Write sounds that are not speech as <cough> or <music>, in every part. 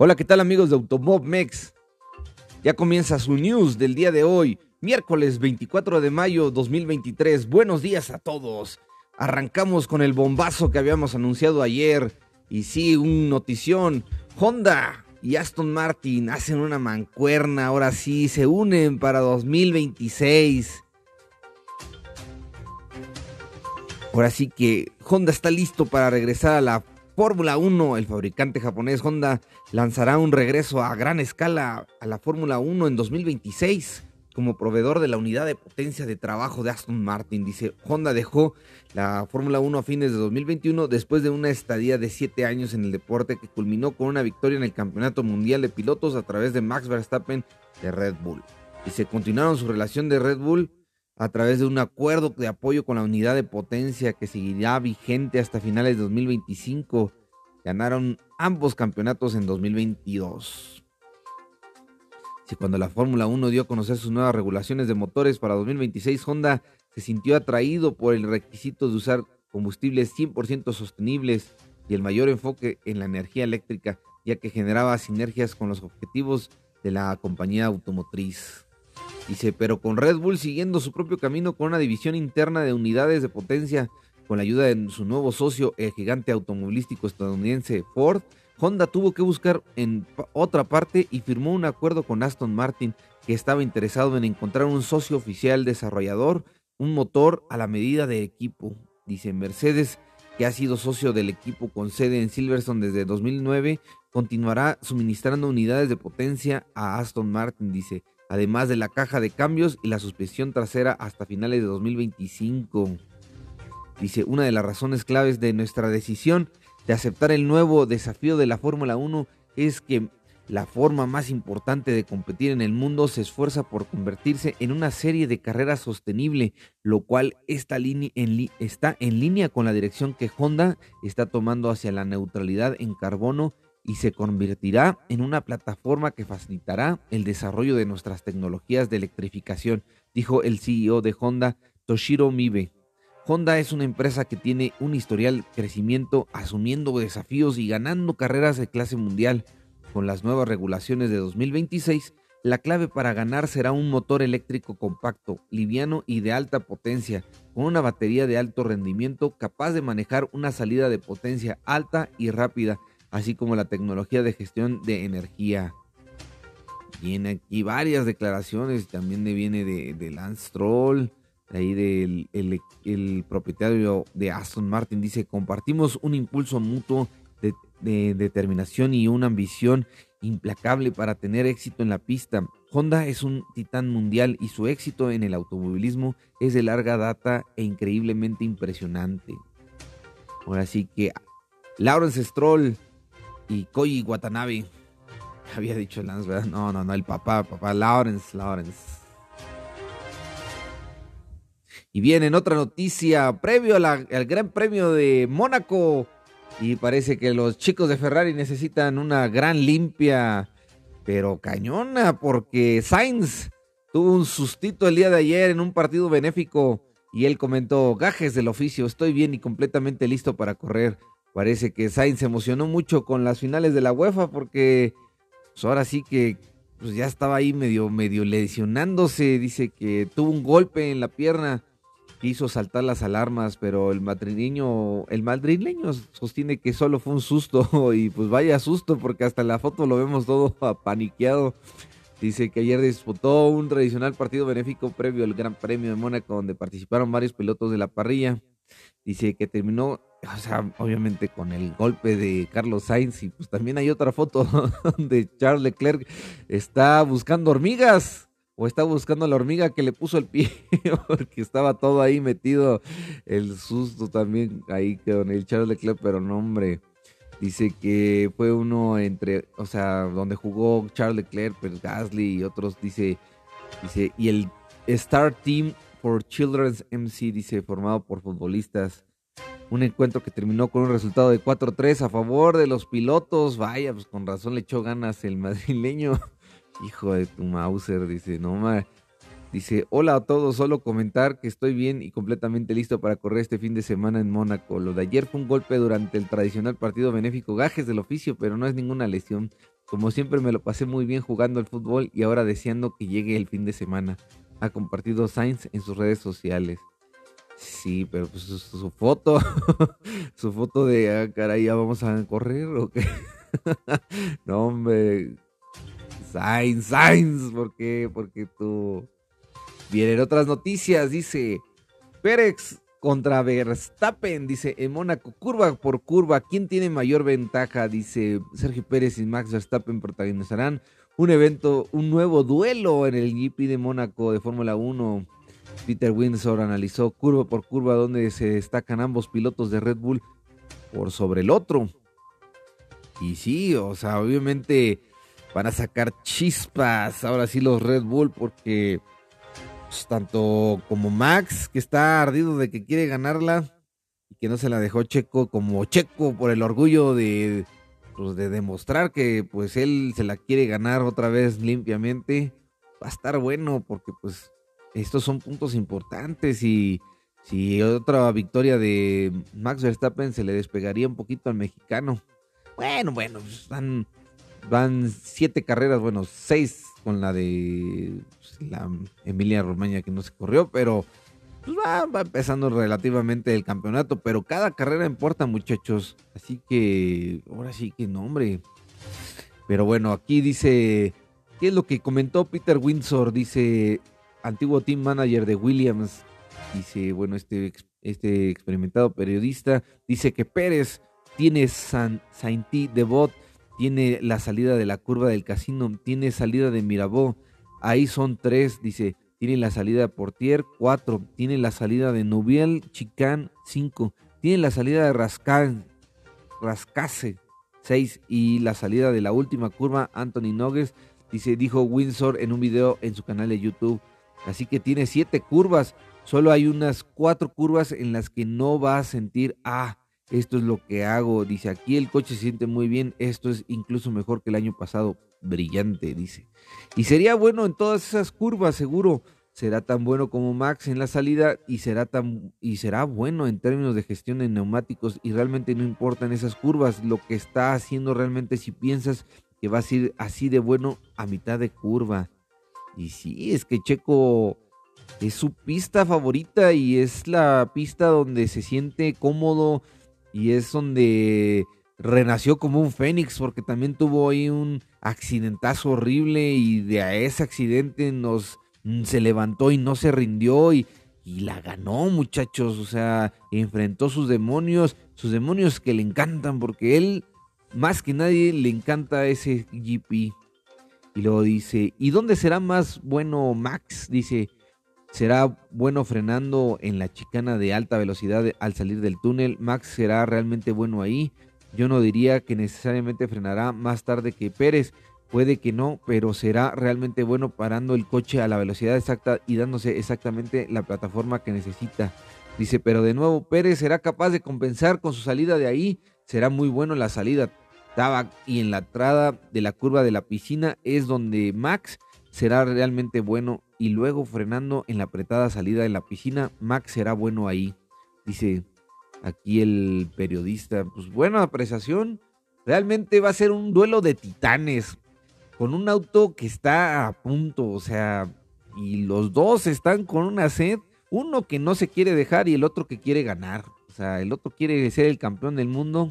Hola, ¿qué tal amigos de Automob Mex? Ya comienza su news del día de hoy, miércoles 24 de mayo 2023. Buenos días a todos. Arrancamos con el bombazo que habíamos anunciado ayer. Y sí, un notición. Honda y Aston Martin hacen una mancuerna. Ahora sí, se unen para 2026. Ahora sí que Honda está listo para regresar a la Fórmula 1. El fabricante japonés Honda lanzará un regreso a gran escala a la Fórmula 1 en 2026 como proveedor de la unidad de potencia de trabajo de Aston Martin. Dice, Honda dejó la Fórmula 1 a fines de 2021 después de una estadía de siete años en el deporte que culminó con una victoria en el Campeonato Mundial de Pilotos a través de Max Verstappen de Red Bull. Y se continuaron su relación de Red Bull a través de un acuerdo de apoyo con la unidad de potencia que seguirá vigente hasta finales de 2025. Ganaron ambos campeonatos en 2022. Si cuando la Fórmula 1 dio a conocer sus nuevas regulaciones de motores para 2026, Honda se sintió atraído por el requisito de usar combustibles 100% sostenibles y el mayor enfoque en la energía eléctrica, ya que generaba sinergias con los objetivos de la compañía automotriz. Dice, pero con Red Bull siguiendo su propio camino con una división interna de unidades de potencia, con la ayuda de su nuevo socio, el gigante automovilístico estadounidense Ford, Honda tuvo que buscar en otra parte y firmó un acuerdo con Aston Martin que estaba interesado en encontrar un socio oficial desarrollador, un motor a la medida de equipo. Dice Mercedes, que ha sido socio del equipo con sede en Silverstone desde 2009, continuará suministrando unidades de potencia a Aston Martin, dice además de la caja de cambios y la suspensión trasera hasta finales de 2025. Dice, una de las razones claves de nuestra decisión de aceptar el nuevo desafío de la Fórmula 1 es que la forma más importante de competir en el mundo se esfuerza por convertirse en una serie de carreras sostenible, lo cual está en línea con la dirección que Honda está tomando hacia la neutralidad en carbono y se convertirá en una plataforma que facilitará el desarrollo de nuestras tecnologías de electrificación, dijo el CEO de Honda, Toshiro Mibe. Honda es una empresa que tiene un historial crecimiento asumiendo desafíos y ganando carreras de clase mundial. Con las nuevas regulaciones de 2026, la clave para ganar será un motor eléctrico compacto, liviano y de alta potencia, con una batería de alto rendimiento capaz de manejar una salida de potencia alta y rápida así como la tecnología de gestión de energía. Viene aquí varias declaraciones, también viene de, de Lance Stroll, ahí del el, propietario de Aston Martin, dice, compartimos un impulso mutuo de, de determinación y una ambición implacable para tener éxito en la pista. Honda es un titán mundial y su éxito en el automovilismo es de larga data e increíblemente impresionante. Ahora sí que Lawrence Stroll y Koji Watanabe. Había dicho Lance, ¿verdad? No, no, no, el papá, papá, Lawrence, Lawrence. Y bien, en otra noticia, previo al Gran Premio de Mónaco. Y parece que los chicos de Ferrari necesitan una gran limpia, pero cañona, porque Sainz tuvo un sustito el día de ayer en un partido benéfico. Y él comentó, gajes del oficio, estoy bien y completamente listo para correr. Parece que Sainz se emocionó mucho con las finales de la UEFA porque pues ahora sí que pues ya estaba ahí medio, medio lesionándose. Dice que tuvo un golpe en la pierna que hizo saltar las alarmas, pero el madrileño, el madrileño sostiene que solo fue un susto <laughs> y pues vaya susto porque hasta la foto lo vemos todo <laughs> apaniqueado. Dice que ayer disputó un tradicional partido benéfico previo al Gran Premio de Mónaco donde participaron varios pilotos de la parrilla. Dice que terminó, <laughs> o sea, obviamente con el golpe de Carlos Sainz y pues también hay otra foto <laughs> donde Charles Leclerc está buscando hormigas o está buscando la hormiga que le puso el pie <laughs> porque estaba todo ahí metido el susto también ahí con el Charles Leclerc, pero no hombre. Dice que fue uno entre, o sea, donde jugó Charles Leclerc, pero Gasly y otros, dice, dice, y el Star Team for Children's MC, dice, formado por futbolistas. Un encuentro que terminó con un resultado de 4-3 a favor de los pilotos. Vaya, pues con razón le echó ganas el <laughs> madrileño. Hijo de tu Mauser, dice, no ma. Dice, hola a todos, solo comentar que estoy bien y completamente listo para correr este fin de semana en Mónaco. Lo de ayer fue un golpe durante el tradicional partido benéfico Gajes del oficio, pero no es ninguna lesión. Como siempre me lo pasé muy bien jugando al fútbol y ahora deseando que llegue el fin de semana. Ha compartido Sainz en sus redes sociales. Sí, pero pues su, foto, <laughs> su foto de, ah, caray, ya vamos a correr o qué. <laughs> no, hombre. Sainz, Sainz, ¿por qué? Porque tú. Vienen otras noticias, dice Pérez contra Verstappen, dice en Mónaco, curva por curva, ¿quién tiene mayor ventaja? Dice Sergio Pérez y Max Verstappen protagonizarán un evento, un nuevo duelo en el GP de Mónaco de Fórmula 1. Peter Windsor analizó curva por curva donde se destacan ambos pilotos de Red Bull por sobre el otro. Y sí, o sea, obviamente van a sacar chispas ahora sí los Red Bull porque pues, tanto como Max, que está ardido de que quiere ganarla y que no se la dejó Checo, como Checo por el orgullo de, pues, de demostrar que pues él se la quiere ganar otra vez limpiamente, va a estar bueno porque pues estos son puntos importantes y si otra victoria de Max Verstappen se le despegaría un poquito al mexicano. Bueno, bueno, pues, van, van siete carreras, bueno, seis con la de pues, la Emilia Romagna que no se corrió, pero pues, va, va, empezando relativamente el campeonato, pero cada carrera importa muchachos, así que ahora sí que no, hombre. Pero bueno, aquí dice, ¿qué es lo que comentó Peter Windsor? Dice, antiguo team manager de Williams, dice, bueno, este, este experimentado periodista, dice que Pérez tiene Saint-T de bot tiene la salida de la curva del casino, tiene salida de Mirabó, ahí son tres, dice, tiene la salida de Portier, cuatro, tiene la salida de Nubiel, Chicán, cinco, tiene la salida de Rascal, Rascase, seis, y la salida de la última curva, Anthony Nogues, dice, dijo Windsor en un video en su canal de YouTube. Así que tiene siete curvas, solo hay unas cuatro curvas en las que no va a sentir, ah, esto es lo que hago. Dice, aquí el coche se siente muy bien, esto es incluso mejor que el año pasado. Brillante, dice. Y sería bueno en todas esas curvas, seguro. Será tan bueno como Max en la salida y será tan y será bueno en términos de gestión de neumáticos y realmente no importan esas curvas, lo que está haciendo realmente si piensas que va a ser así de bueno a mitad de curva. Y sí, es que Checo es su pista favorita y es la pista donde se siente cómodo, y es donde renació como un fénix porque también tuvo ahí un accidentazo horrible y de ese accidente nos mm, se levantó y no se rindió y, y la ganó muchachos, o sea, enfrentó sus demonios, sus demonios que le encantan porque él más que nadie le encanta ese GP. Y luego dice, ¿y dónde será más bueno Max? Dice, será bueno frenando en la chicana de alta velocidad al salir del túnel. Max será realmente bueno ahí. Yo no diría que necesariamente frenará más tarde que Pérez. Puede que no, pero será realmente bueno parando el coche a la velocidad exacta y dándose exactamente la plataforma que necesita. Dice, pero de nuevo, Pérez será capaz de compensar con su salida de ahí. Será muy bueno la salida. Y en la entrada de la curva de la piscina es donde Max será realmente bueno y luego frenando en la apretada salida de la piscina, Max será bueno ahí. Dice aquí el periodista, pues buena apreciación. Realmente va a ser un duelo de titanes con un auto que está a punto, o sea, y los dos están con una sed, uno que no se quiere dejar y el otro que quiere ganar. O sea, el otro quiere ser el campeón del mundo,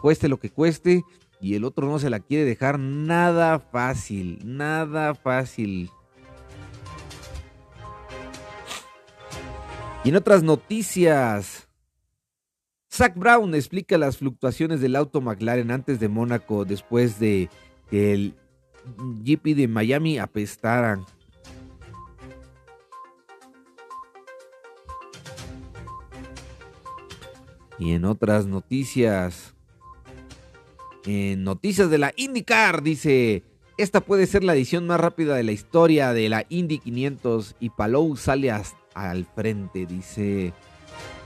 cueste lo que cueste, y el otro no se la quiere dejar nada fácil, nada fácil. Y en otras noticias, Zach Brown explica las fluctuaciones del auto McLaren antes de Mónaco después de que el GP de Miami apestara. Y en otras noticias, en noticias de la IndyCar, dice, esta puede ser la edición más rápida de la historia de la Indy 500 y Palou sale al frente, dice.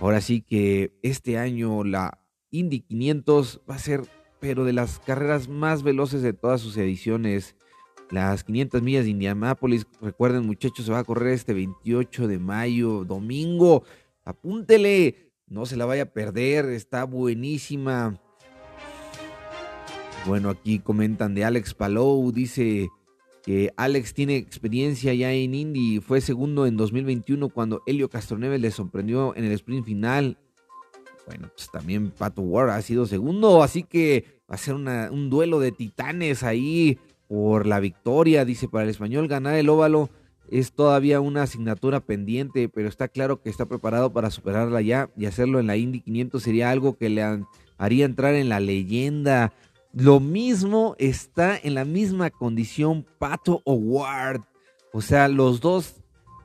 Ahora sí que este año la Indy 500 va a ser, pero de las carreras más veloces de todas sus ediciones. Las 500 millas de Indianápolis, recuerden muchachos, se va a correr este 28 de mayo, domingo. Apúntele, no se la vaya a perder, está buenísima. Bueno, aquí comentan de Alex Palou, dice que Alex tiene experiencia ya en Indy, fue segundo en 2021 cuando Helio Castroneves le sorprendió en el sprint final. Bueno, pues también Pato Ward ha sido segundo, así que va a ser un duelo de titanes ahí por la victoria, dice para el español ganar el óvalo es todavía una asignatura pendiente, pero está claro que está preparado para superarla ya y hacerlo en la Indy 500 sería algo que le haría entrar en la leyenda. Lo mismo está en la misma condición Pato Ward. O sea, los dos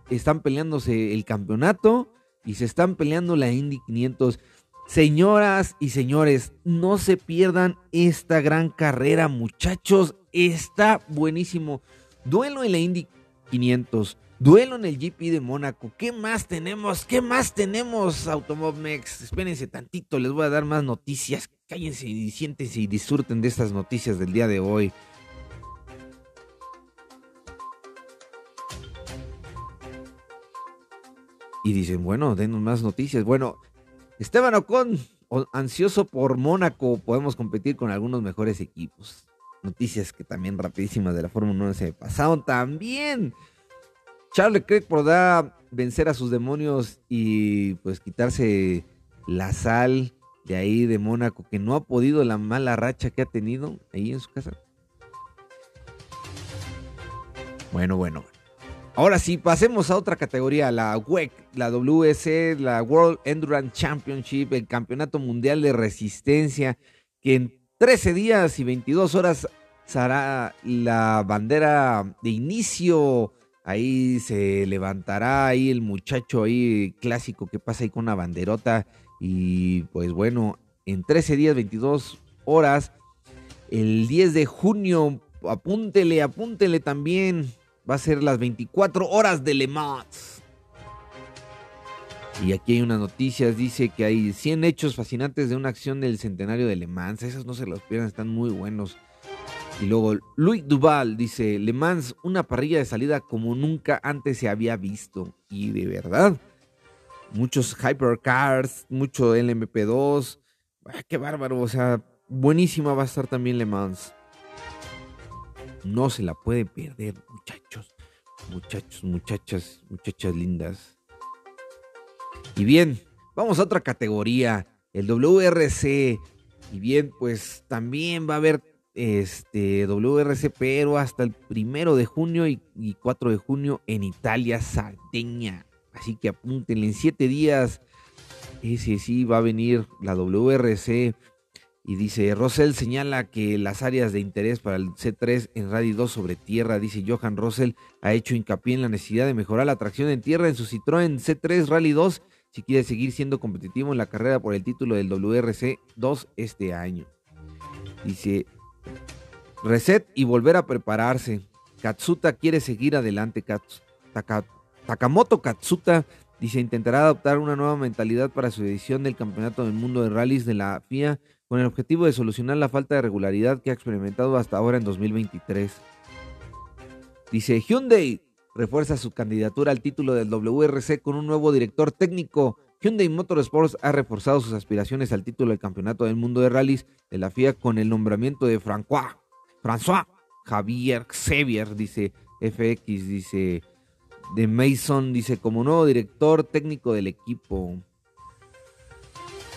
están peleándose el campeonato y se están peleando la Indy 500. Señoras y señores, no se pierdan esta gran carrera, muchachos. Está buenísimo. Duelo en la Indy 500. Duelo en el GP de Mónaco. ¿Qué más tenemos? ¿Qué más tenemos, Automobmex? Espérense tantito, les voy a dar más noticias. Cállense y siéntense y disfruten de estas noticias del día de hoy. Y dicen, bueno, denos más noticias. Bueno, Esteban Ocon, ansioso por Mónaco, podemos competir con algunos mejores equipos noticias que también rapidísimas de la Fórmula 1 se pasaron también. Charles Leclerc podrá vencer a sus demonios y pues quitarse la sal de ahí de Mónaco que no ha podido la mala racha que ha tenido ahí en su casa. Bueno, bueno. Ahora sí, pasemos a otra categoría, la WEC, la WC, la World Endurance Championship, el Campeonato Mundial de Resistencia, que en 13 días y 22 horas será la bandera de inicio. Ahí se levantará ahí el muchacho ahí clásico que pasa ahí con una banderota. Y pues bueno, en 13 días, 22 horas, el 10 de junio, apúntele, apúntele también. Va a ser las 24 horas de Le Mans. Y aquí hay unas noticias, dice que hay 100 hechos fascinantes de una acción del centenario de Le Mans. Esas no se los pierdan, están muy buenos. Y luego Luis Duval dice, Le Mans, una parrilla de salida como nunca antes se había visto. Y de verdad, muchos hypercars, mucho LMP2. Ah, qué bárbaro, o sea, buenísima va a estar también Le Mans. No se la puede perder, muchachos. Muchachos, muchachas, muchachas lindas. Y bien, vamos a otra categoría, el WRC. Y bien, pues también va a haber este WRC, pero hasta el primero de junio y, 4 de junio en Italia, Sardeña. Así que apúntenle en siete días. Ese sí va a venir la WRC. Y dice, Russell señala que las áreas de interés para el C3 en Rally 2 sobre tierra, dice Johan Russell, ha hecho hincapié en la necesidad de mejorar la tracción en tierra en su Citroën C3 Rally 2 si quiere seguir siendo competitivo en la carrera por el título del WRC 2 este año. Dice, reset y volver a prepararse. Katsuta quiere seguir adelante. Takamoto Katsuta dice, intentará adoptar una nueva mentalidad para su edición del Campeonato del Mundo de Rallys de la FIA con el objetivo de solucionar la falta de regularidad que ha experimentado hasta ahora en 2023. Dice, Hyundai refuerza su candidatura al título del WRC con un nuevo director técnico. Hyundai Motorsports ha reforzado sus aspiraciones al título del Campeonato del Mundo de Rallys de la FIA con el nombramiento de François, François Javier Xavier, dice FX, dice de Mason, dice como nuevo director técnico del equipo.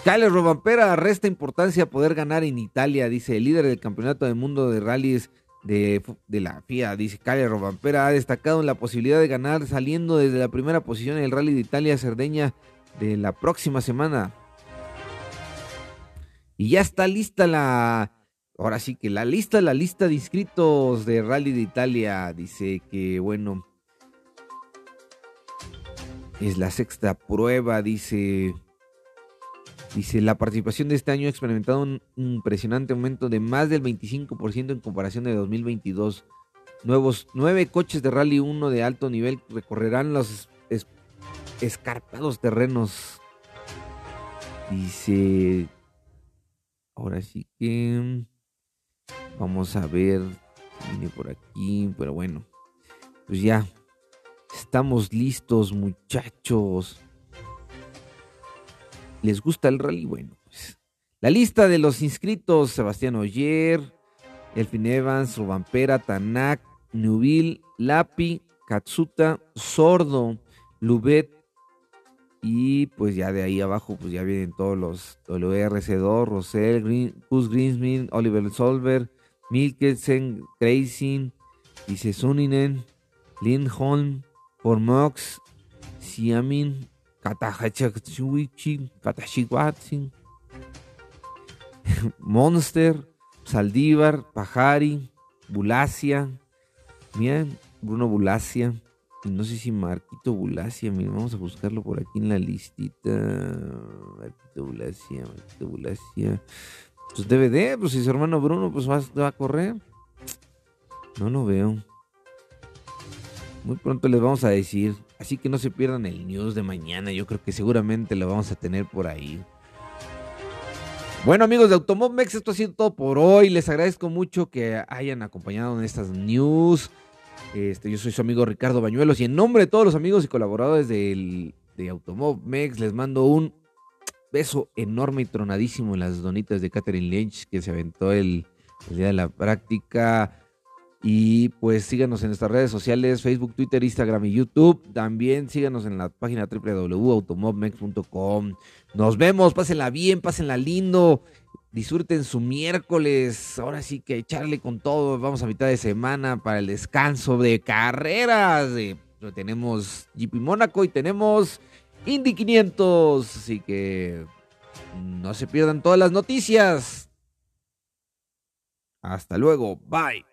Kyle Robampera resta importancia poder ganar en Italia, dice el líder del Campeonato del Mundo de Rallys de, la FIA, dice Calle Robampera, ha destacado en la posibilidad de ganar saliendo desde la primera posición en el Rally de Italia Cerdeña de la próxima semana. Y ya está lista la, ahora sí que la lista, la lista de inscritos de Rally de Italia. Dice que, bueno, es la sexta prueba, dice Dice, la participación de este año ha experimentado un impresionante aumento de más del 25% en comparación de 2022. Nuevos, nueve coches de Rally 1 de alto nivel recorrerán los escarpados terrenos. Dice, ahora sí que vamos a ver, viene por aquí, pero bueno, pues ya, estamos listos muchachos. ¿Les gusta el rally? Bueno, pues la lista de los inscritos, Sebastián Oyer, Elfin Evans, Rubampera, Tanak, Nubil, Lapi, Katsuta, Sordo, Lubet. Y pues ya de ahí abajo pues ya vienen todos los WRC2, Rosell, Green, Greensmith, Oliver Solver, Milkelsen, Grayson, dice Suninen, Lindholm, Formox, Siamin, Katahachachuichi, Katashiwatsin, <laughs> Monster, Saldívar, Pajari, Bulacia, Bruno Bulacia, no sé si Marquito Bulacia, miren, vamos a buscarlo por aquí en la listita. Marquito Bulacia, Marquito Bulacia. Pues DVD, pues si su hermano Bruno pues va, va a correr. No lo veo. Muy pronto les vamos a decir. Así que no se pierdan el news de mañana. Yo creo que seguramente lo vamos a tener por ahí. Bueno amigos de Automobmex, esto ha sido todo por hoy. Les agradezco mucho que hayan acompañado en estas news. Este, yo soy su amigo Ricardo Bañuelos y en nombre de todos los amigos y colaboradores del, de Automobmex les mando un beso enorme y tronadísimo en las donitas de Catherine Lynch que se aventó el, el día de la práctica. Y pues síganos en nuestras redes sociales, Facebook, Twitter, Instagram y YouTube. También síganos en la página www.automobmex.com. Nos vemos, pásenla bien, pásenla lindo. Disfruten su miércoles. Ahora sí que echarle con todo. Vamos a mitad de semana para el descanso de carreras. tenemos GP Mónaco y tenemos Indy 500. Así que no se pierdan todas las noticias. Hasta luego. Bye.